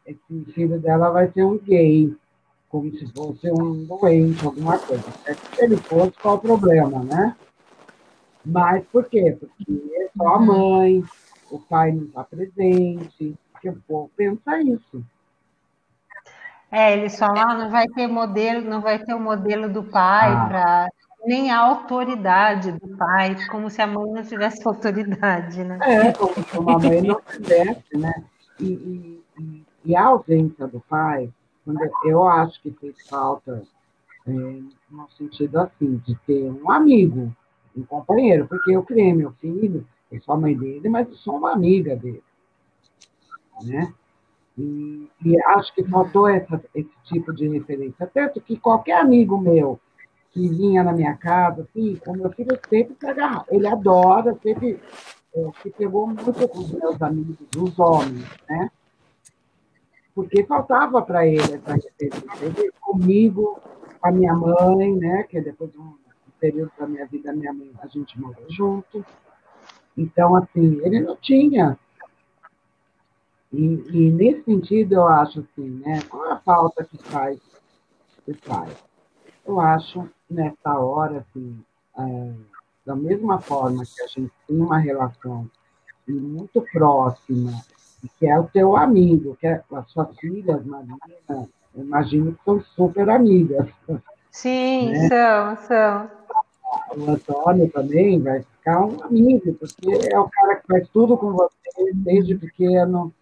esse filho dela vai ser um gay como se fosse um doente, alguma coisa. É se ele fosse, qual o problema, né? Mas por quê? Porque é só a mãe, o pai não está presente, porque o povo pensa isso. É, ele só lá não vai ter modelo, não vai ter o modelo do pai ah. para nem a autoridade do pai, como se a mãe não tivesse autoridade, né? É, como se uma mãe não tivesse, né? E, e, e, a ausência do pai eu acho que fez falta, é, no sentido assim, de ter um amigo, um companheiro, porque eu criei meu filho, eu sou a mãe dele, mas eu sou uma amiga dele. Né? E, e acho que faltou essa, esse tipo de referência. Tanto que qualquer amigo meu que vinha na minha casa, assim, o meu filho sempre se agarra. Ele adora, sempre é, se pegou muito com os meus amigos, os homens, né? Porque faltava para ele essa referência. Ele comigo, com a minha mãe, né, que depois de um período da minha vida, minha mãe, a gente morou junto. Então, assim, ele não tinha. E, e, nesse sentido, eu acho assim, né, qual a falta que faz, que faz? Eu acho, nessa hora, assim, é, da mesma forma que a gente tem uma relação muito próxima que é o teu amigo, que é as suas filhas, Marina, imagino que são super amigas. Sim, né? são, são. O Antônio também vai ficar um amigo, porque é o cara que faz tudo com você desde pequeno,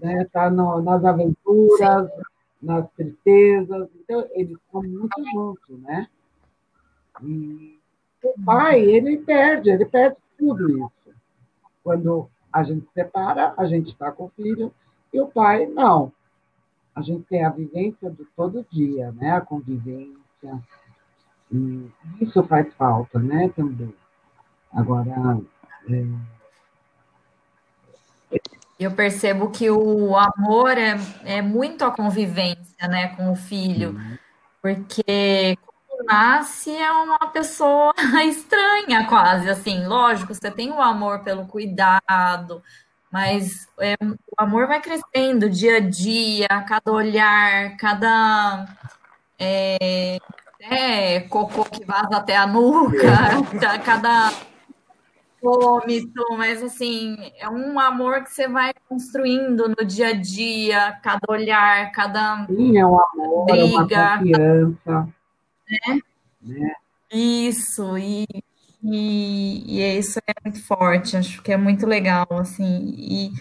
né? Tá no, nas aventuras, Sim. nas tristezas, então eles estão muito juntos, né? E o pai, ele perde, ele perde tudo isso. Quando a gente separa, a gente está com o filho, e o pai, não. A gente tem a vivência do todo dia, né? A convivência. E isso faz falta, né, também. Agora. É... Eu percebo que o amor é, é muito a convivência, né, com o filho. Uhum. Porque nasce é uma pessoa estranha, quase assim. Lógico, você tem o amor pelo cuidado, mas é, o amor vai crescendo dia a dia, cada olhar, cada é, é, cocô que vaza até a nuca, cada vômito, mas assim, é um amor que você vai construindo no dia a dia, cada olhar, cada Sim, é um amor, briga, é uma confiança né? né? Isso, e, e, e isso é muito forte, acho que é muito legal, assim, e,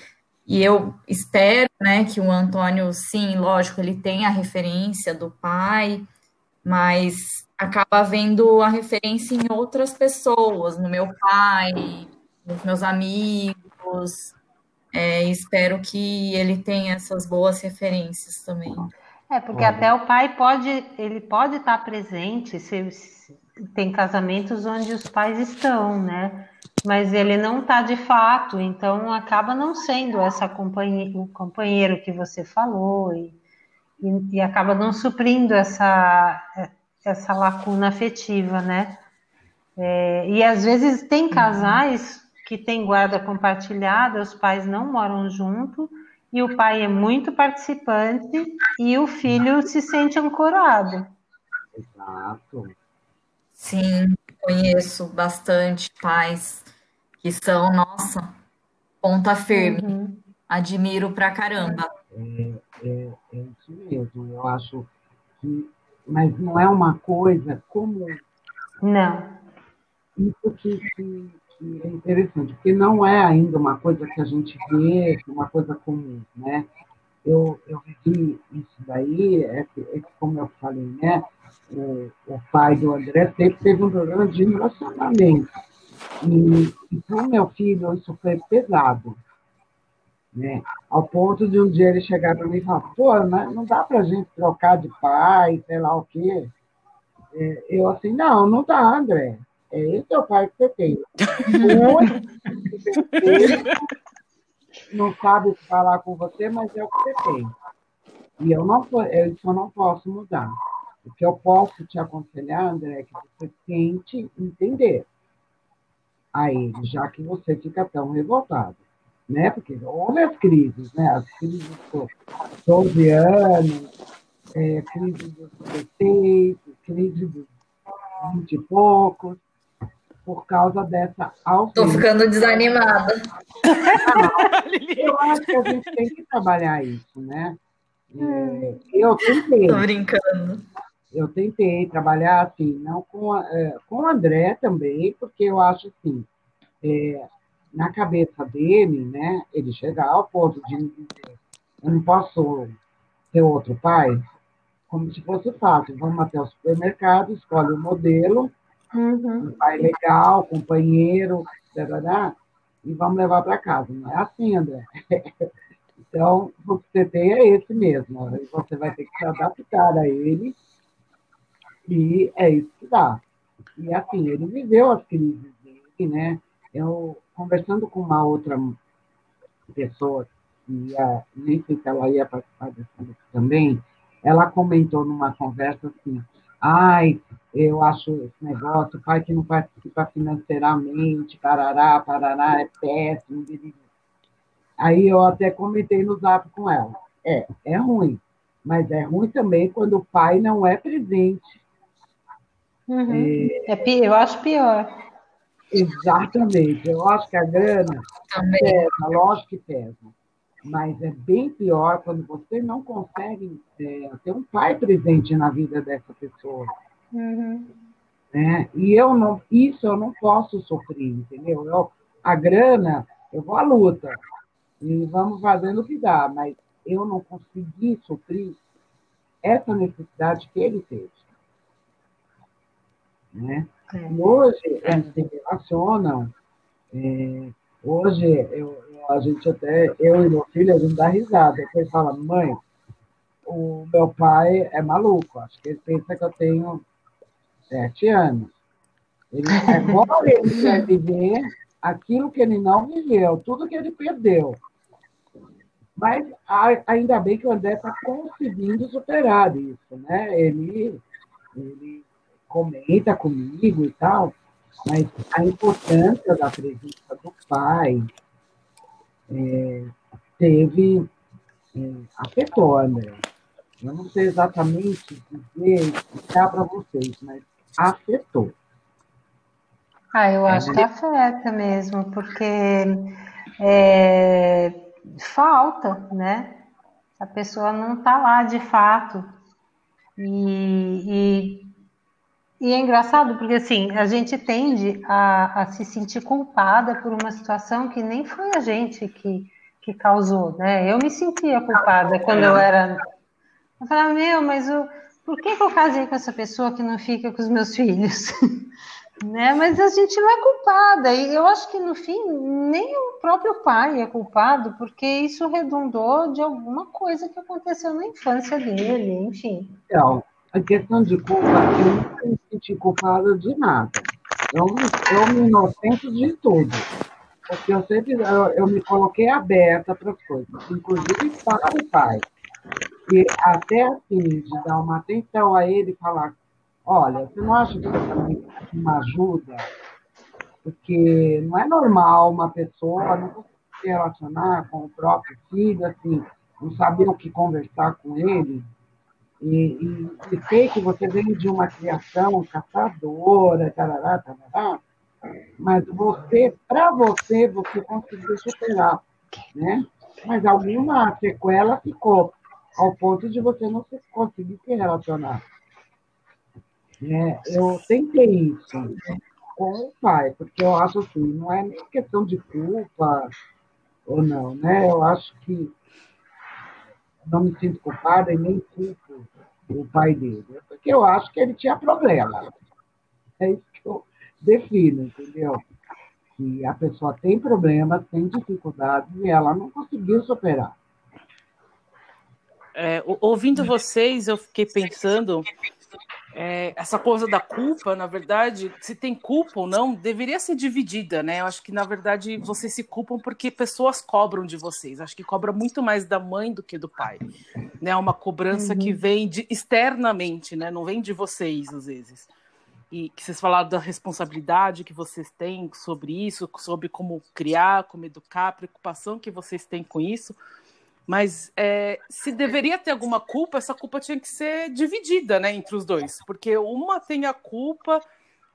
e eu espero, né, que o Antônio, sim, lógico, ele tem a referência do pai, mas acaba vendo a referência em outras pessoas, no meu pai, nos meus amigos, é, espero que ele tenha essas boas referências também. É, porque Olha. até o pai pode, ele pode estar presente, se, se, tem casamentos onde os pais estão, né? Mas ele não está de fato, então acaba não sendo essa companhia, o companheiro que você falou e, e, e acaba não suprindo essa, essa lacuna afetiva, né? É, e às vezes tem uhum. casais que têm guarda compartilhada, os pais não moram junto, e o pai é muito participante e o filho se sente ancorado. Exato. Sim, conheço bastante pais que são, nossa, ponta firme. Uhum. Admiro pra caramba. É, é, é, isso mesmo. Eu acho que. Mas não é uma coisa como. Não. isso que, que, que, é interessante, porque não é ainda uma coisa que a gente vê, uma coisa comum, né? Eu, eu vivi isso daí, é, é como eu falei, né? O, o, pai do André sempre teve um problema de relacionamento. E, e para o meu filho, isso foi pesado. Né? Ao ponto de um dia ele chegar para mim e falar, pô, não dá para a gente trocar de pai, sei lá o quê. É, eu assim, não, não dá, André. É esse é o pai que você tem. não sabe falar com você, mas é o que você tem. E eu não, eu, eu não posso mudar. O que eu posso te aconselhar, André, é que você tente entender a ele, já que você fica tão revoltado. Né? Porque olha as crises, né? As crises dos 12 anos, é, crise dos 16, crise dos 20 e poucos, por causa dessa ausência. Estou ficando desanimada. Ah, eu acho que a gente tem que trabalhar isso, né? É, eu tentei. Estou brincando. Eu tentei trabalhar assim, não com, a, é, com o André também, porque eu acho assim, é, na cabeça dele, né, ele chegar ao ponto de dizer, eu não posso ter outro pai, como se fosse fácil. Vamos até o supermercado, escolhe o modelo, uhum. um pai legal, companheiro, tarará, e vamos levar para casa. Não é assim, André. então, o que você tem é esse mesmo. Você vai ter que se adaptar a ele, e é isso que dá. E assim, ele viveu as crises dele, né? Eu, conversando com uma outra pessoa, e nem sei se ela ia participar desse também, ela comentou numa conversa assim, ai, eu acho esse negócio, pai que não participa financeiramente, parará, parará, é péssimo. Aí eu até comentei no zap com ela. É, é ruim, mas é ruim também quando o pai não é presente. Uhum. É, é, eu acho pior. Exatamente. Eu acho que a grana também. pesa, lógico que pesa mas é bem pior quando você não consegue é, ter um pai presente na vida dessa pessoa. Uhum. Né? E eu não, isso eu não posso sofrer, entendeu? Eu, a grana, eu vou à luta e vamos fazendo o que dá, mas eu não consegui suprir essa necessidade que ele teve. Né? É. Hoje eles se relacionam. É, hoje eu, a gente até, eu e meu filho, a gente dá risada. Ele fala, mãe, o meu pai é maluco, acho que ele pensa que eu tenho sete anos. Ele, agora ele quer viver aquilo que ele não viveu, tudo que ele perdeu. Mas ainda bem que o André está conseguindo superar isso, né? Ele, ele comenta comigo e tal, mas a importância da presença do pai, é, teve, é, afetou, André. Eu não sei exatamente dizer, explicar para vocês, mas afetou. Ah, eu acho é, que afeta mesmo, porque é, falta, né? A pessoa não está lá de fato. E, e e é engraçado porque assim a gente tende a, a, se sentir culpada por uma situação que nem foi a gente que, que causou, né? Eu me sentia culpada quando eu era. Eu falava, meu, mas o, por que, que eu casei com essa pessoa que não fica com os meus filhos? né? Mas a gente não é culpada, e eu acho que no fim nem o próprio pai é culpado, porque isso redundou de alguma coisa que aconteceu na infância dele, enfim. Então, a questão de culpa, eu nunca me senti culpada de nada. Eu, eu me inocento de tudo. Porque eu sempre eu, eu me coloquei aberta para as coisas, inclusive para o pai. E até assim, de dar uma atenção a ele e falar, olha, você não acha que você também uma ajuda? Porque não é normal uma pessoa não se relacionar com o próprio filho, assim, não saber o que conversar com ele, e, e, e sei que você vem de uma criação caçadora, tarará, tarará, mas você, para você, você conseguiu superar, né? Mas alguma sequela ficou, ao ponto de você não conseguir se relacionar. É, eu tentei isso. com o pai, porque eu acho assim, não é nem questão de culpa ou não, né? Eu acho que não me sinto culpada e nem culpo o pai dele, porque eu acho que ele tinha problema. É isso que eu defino, entendeu? Que a pessoa tem problemas, tem dificuldades e ela não conseguiu superar. É, ouvindo vocês, eu fiquei pensando é, essa coisa da culpa, na verdade, se tem culpa ou não, deveria ser dividida, né? Eu acho que, na verdade, vocês se culpam porque pessoas cobram de vocês. Acho que cobra muito mais da mãe do que do pai. Né? Uma cobrança uhum. que vem de, externamente, né? Não vem de vocês, às vezes. E que vocês falaram da responsabilidade que vocês têm sobre isso, sobre como criar, como educar, a preocupação que vocês têm com isso. Mas é, se deveria ter alguma culpa, essa culpa tinha que ser dividida né, entre os dois, porque uma tem a culpa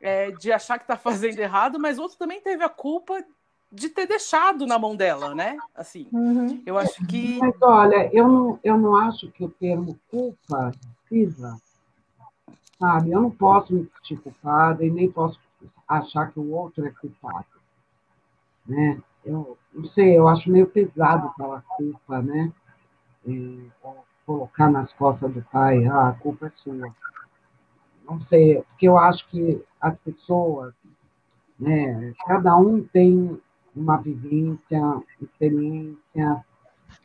é, de achar que está fazendo errado, mas outro também teve a culpa de ter deixado na mão dela, né? Assim, uhum. eu acho que. Mas olha, eu não, eu não acho que o termo culpa precisa, sabe? Eu não posso me sentir culpada e nem posso achar que o outro é culpado, né? Eu não sei, eu acho meio pesado falar culpa, né? E colocar nas costas do pai, ah, a culpa é sua. Não sei, porque eu acho que as pessoas, né, cada um tem uma vivência, experiência,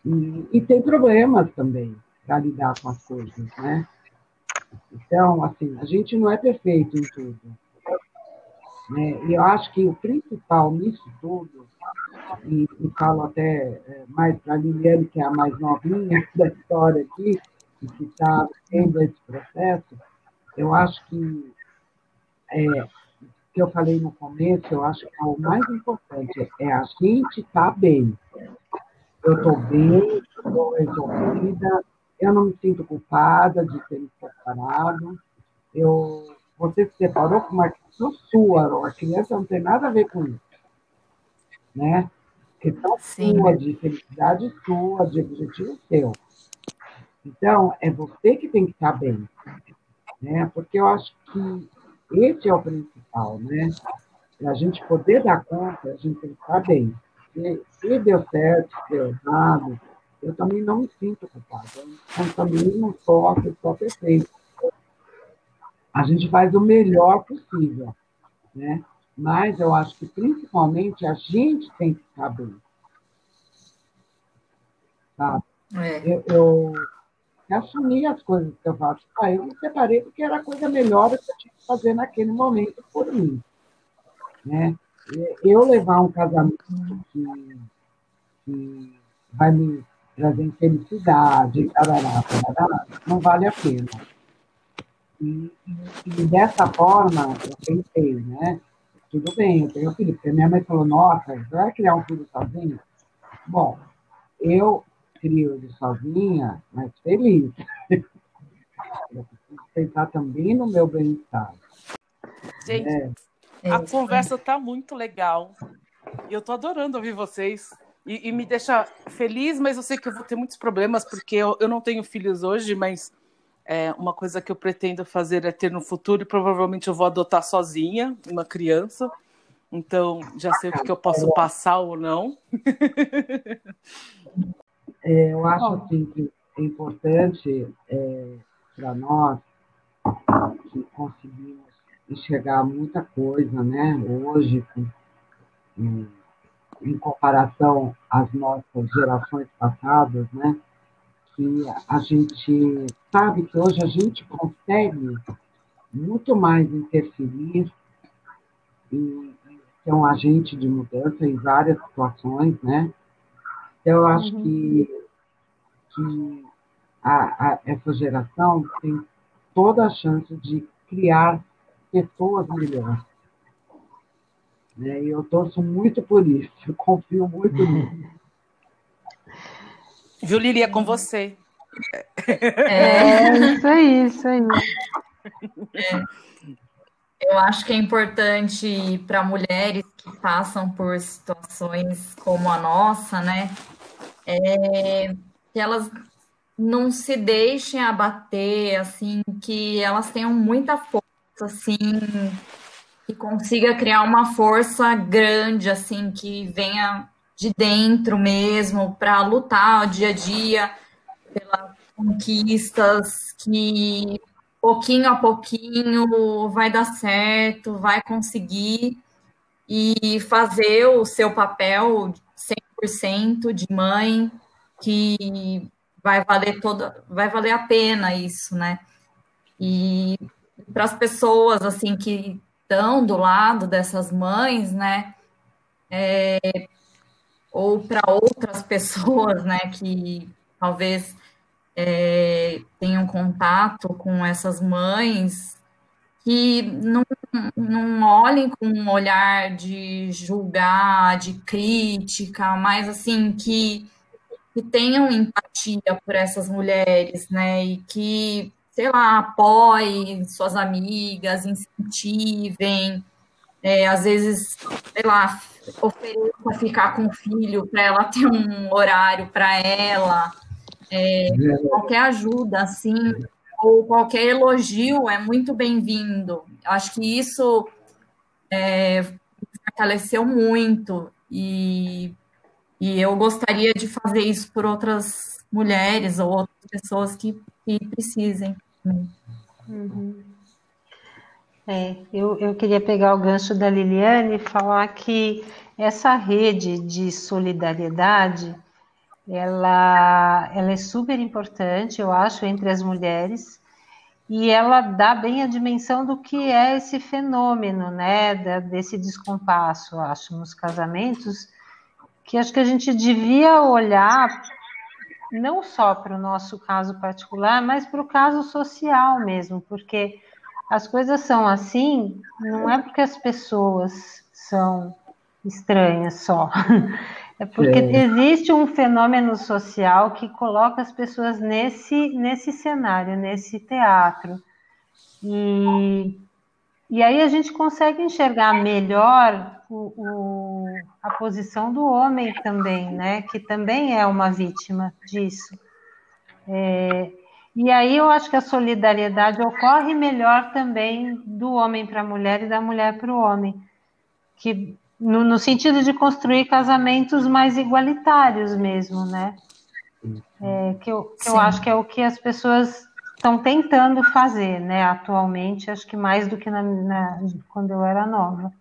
e, e tem problemas também para lidar com as coisas, né? Então, assim, a gente não é perfeito em tudo. Né? E eu acho que o principal nisso tudo e, e falo até é, mais para a Liliane, que é a mais novinha da história aqui, e que está vendo esse processo, eu acho que, é, que eu falei no começo, eu acho que o mais importante é a gente estar tá bem. Eu estou bem, estou resolvida, eu não me sinto culpada de ter me separado, eu, você se separou com uma criança sua, a criança não tem nada a ver com isso. Né? Questão Sim. sua, de felicidade sua, de objetivo seu. Então, é você que tem que estar bem. Né? Porque eu acho que esse é o principal, né? Para a gente poder dar conta, a gente tem que estar bem. Se, se deu certo, se deu errado, eu também não me sinto culpada. Eu também não sou a pessoa perfeita. A gente faz o melhor possível, né? Mas eu acho que principalmente a gente tem que saber. Sabe? É. Eu, eu, assumi as coisas que eu faço. Ah, eu me separei porque era a coisa melhor que eu tinha que fazer naquele momento por mim. Né? Eu levar um casamento que, que vai me trazer felicidade, tarará, tarará, não vale a pena. E, e, e, dessa forma, eu pensei, né? Tudo bem, eu tenho filho. Porque minha mãe falou, nossa, vai criar um filho sozinho? Bom, eu crio ele sozinha, mas feliz. eu preciso pensar também no meu bem-estar. Gente, é. a conversa está muito legal. E eu estou adorando ouvir vocês. E, e, me deixa feliz, mas eu sei que eu vou ter muitos problemas, porque eu, eu não tenho filhos hoje, mas é, uma coisa que eu pretendo fazer é ter no futuro, e provavelmente eu vou adotar sozinha uma criança. Então, já sei o que eu posso passar ou não. É, eu acho assim, que é importante é, para nós que conseguimos enxergar muita coisa, né? Hoje, em, em comparação às nossas gerações passadas, né? Que a gente sabe que hoje a gente consegue muito mais interferir e ser um agente de mudança em várias situações, né? Então, eu acho uhum. que, que a, a, essa geração tem toda a chance de criar pessoas melhores. Né? E eu torço muito por isso, eu confio muito nisso. Viu, Lili, é com você. É, isso aí, isso aí. É. Eu acho que é importante para mulheres que passam por situações como a nossa, né? É, que elas não se deixem abater, assim, que elas tenham muita força, assim, que consiga criar uma força grande, assim, que venha de dentro mesmo para lutar o dia a dia pelas conquistas, que pouquinho a pouquinho vai dar certo, vai conseguir e fazer o seu papel 100% de mãe, que vai valer toda, vai valer a pena isso, né? E para as pessoas assim que estão do lado dessas mães, né? É, ou para outras pessoas, né, que talvez é, tenham contato com essas mães, que não, não olhem com um olhar de julgar, de crítica, mas assim, que, que tenham empatia por essas mulheres, né, e que sei lá, apoiem suas amigas, incentivem, é, às vezes, sei lá, ofereça ficar com o filho para ela ter um horário para ela, é, qualquer ajuda, assim, ou qualquer elogio é muito bem-vindo. Acho que isso é, fortaleceu muito e, e eu gostaria de fazer isso por outras mulheres ou outras pessoas que, que precisem. Uhum. É, eu, eu queria pegar o gancho da Liliane e falar que essa rede de solidariedade ela, ela é super importante, eu acho, entre as mulheres, e ela dá bem a dimensão do que é esse fenômeno, né, da, desse descompasso, acho, nos casamentos, que acho que a gente devia olhar não só para o nosso caso particular, mas para o caso social mesmo, porque as coisas são assim, não é porque as pessoas são estranhas só. É porque é. existe um fenômeno social que coloca as pessoas nesse, nesse cenário, nesse teatro. E, e aí a gente consegue enxergar melhor o, o, a posição do homem também, né? Que também é uma vítima disso. É, e aí eu acho que a solidariedade ocorre melhor também do homem para a mulher e da mulher para o homem, que no, no, sentido de construir casamentos mais igualitários mesmo, né? É, que eu, que eu acho que é o que as pessoas estão tentando fazer, né? Atualmente, acho que mais do que na, na, quando eu era nova.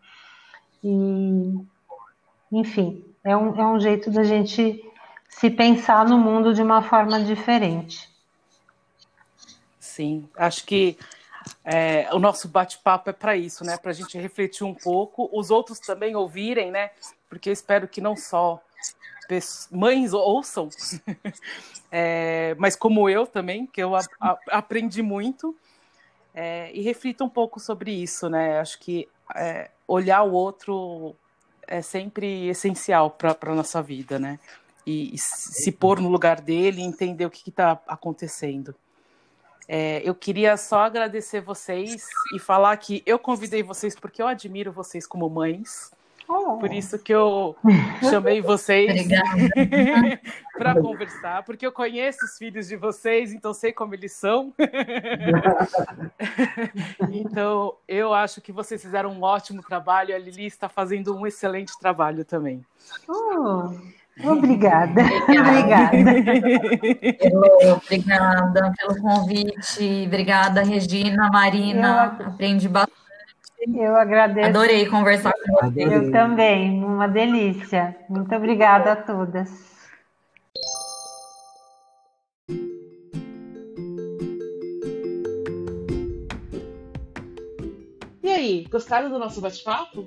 E, enfim, é um, é um jeito da gente se pensar no mundo de uma forma diferente. Sim, acho que é, o nosso bate-papo é para isso, né? Para a gente refletir um pouco, os outros também ouvirem, né? Porque eu espero que não só mães ouçam, é, mas como eu também, que eu a, a, aprendi muito, é, e reflita um pouco sobre isso, né? Acho que é, olhar o outro é sempre essencial para a nossa vida, né? E, e, se pôr no lugar dele entender o que está acontecendo. É, eu queria só agradecer vocês e falar que eu convidei vocês porque eu admiro vocês como mães. Oh. Por isso que eu chamei vocês para conversar, porque eu conheço os filhos de vocês, então sei como eles são. então, eu acho que vocês fizeram um ótimo trabalho, a Lili está fazendo um excelente trabalho também. Oh. Obrigada. Obrigada. Obrigada pelo convite. Obrigada, Regina, Marina. Eu... Aprendi bastante. Eu agradeço. Adorei conversar com você. Eu também, uma delícia. Muito obrigada a todas. E aí, gostaram do nosso bate-papo?